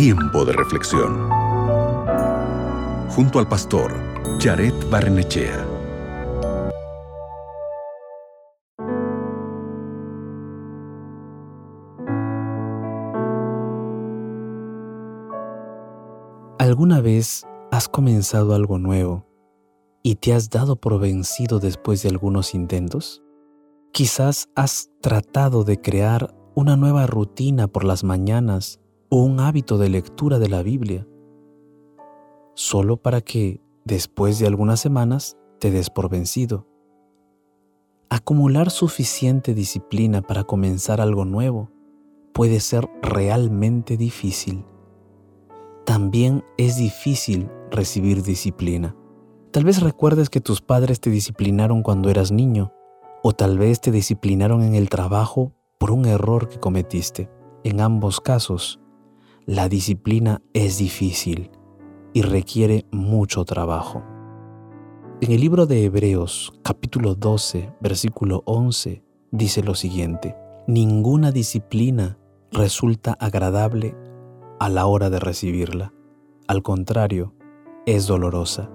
Tiempo de reflexión. Junto al pastor Jared Barnechea. ¿Alguna vez has comenzado algo nuevo y te has dado por vencido después de algunos intentos? Quizás has tratado de crear una nueva rutina por las mañanas o un hábito de lectura de la Biblia, solo para que, después de algunas semanas, te des por vencido. Acumular suficiente disciplina para comenzar algo nuevo puede ser realmente difícil. También es difícil recibir disciplina. Tal vez recuerdes que tus padres te disciplinaron cuando eras niño, o tal vez te disciplinaron en el trabajo por un error que cometiste. En ambos casos, la disciplina es difícil y requiere mucho trabajo. En el libro de Hebreos capítulo 12 versículo 11 dice lo siguiente, ninguna disciplina resulta agradable a la hora de recibirla. Al contrario, es dolorosa,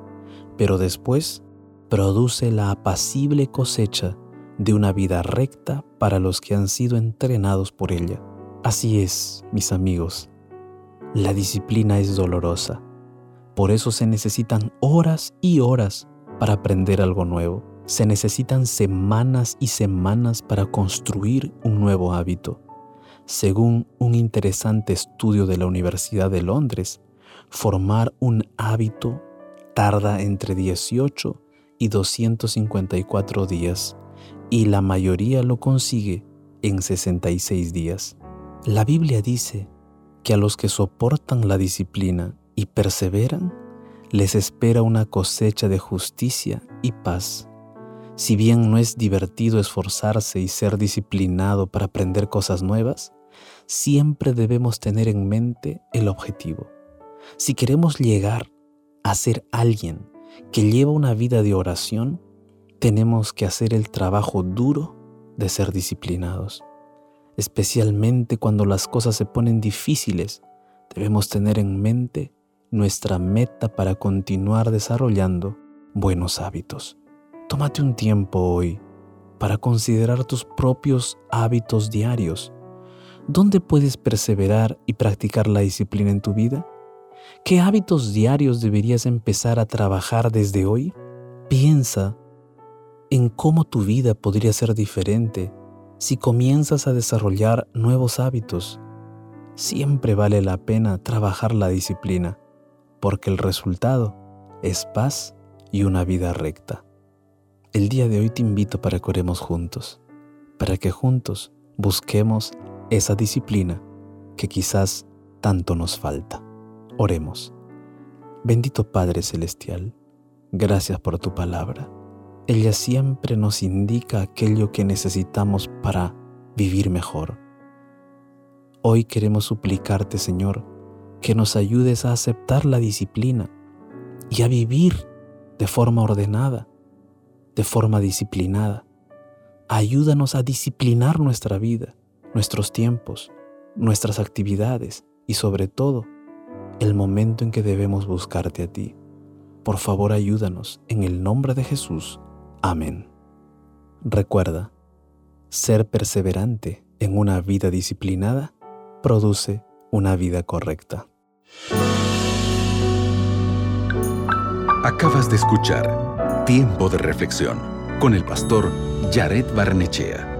pero después produce la apacible cosecha de una vida recta para los que han sido entrenados por ella. Así es, mis amigos, la disciplina es dolorosa. Por eso se necesitan horas y horas para aprender algo nuevo. Se necesitan semanas y semanas para construir un nuevo hábito. Según un interesante estudio de la Universidad de Londres, formar un hábito tarda entre 18 y 254 días y la mayoría lo consigue en 66 días. La Biblia dice que a los que soportan la disciplina y perseveran, les espera una cosecha de justicia y paz. Si bien no es divertido esforzarse y ser disciplinado para aprender cosas nuevas, siempre debemos tener en mente el objetivo. Si queremos llegar a ser alguien que lleva una vida de oración, tenemos que hacer el trabajo duro de ser disciplinados. Especialmente cuando las cosas se ponen difíciles, debemos tener en mente nuestra meta para continuar desarrollando buenos hábitos. Tómate un tiempo hoy para considerar tus propios hábitos diarios. ¿Dónde puedes perseverar y practicar la disciplina en tu vida? ¿Qué hábitos diarios deberías empezar a trabajar desde hoy? Piensa en cómo tu vida podría ser diferente si comienzas a desarrollar nuevos hábitos. Siempre vale la pena trabajar la disciplina, porque el resultado es paz y una vida recta. El día de hoy te invito para que oremos juntos, para que juntos busquemos esa disciplina que quizás tanto nos falta. Oremos. Bendito Padre Celestial, gracias por tu palabra ella siempre nos indica aquello que necesitamos para vivir mejor. Hoy queremos suplicarte, Señor, que nos ayudes a aceptar la disciplina y a vivir de forma ordenada, de forma disciplinada. Ayúdanos a disciplinar nuestra vida, nuestros tiempos, nuestras actividades y sobre todo el momento en que debemos buscarte a ti. Por favor, ayúdanos en el nombre de Jesús. Amén. Recuerda, ser perseverante en una vida disciplinada produce una vida correcta. Acabas de escuchar Tiempo de Reflexión con el pastor Jared Barnechea.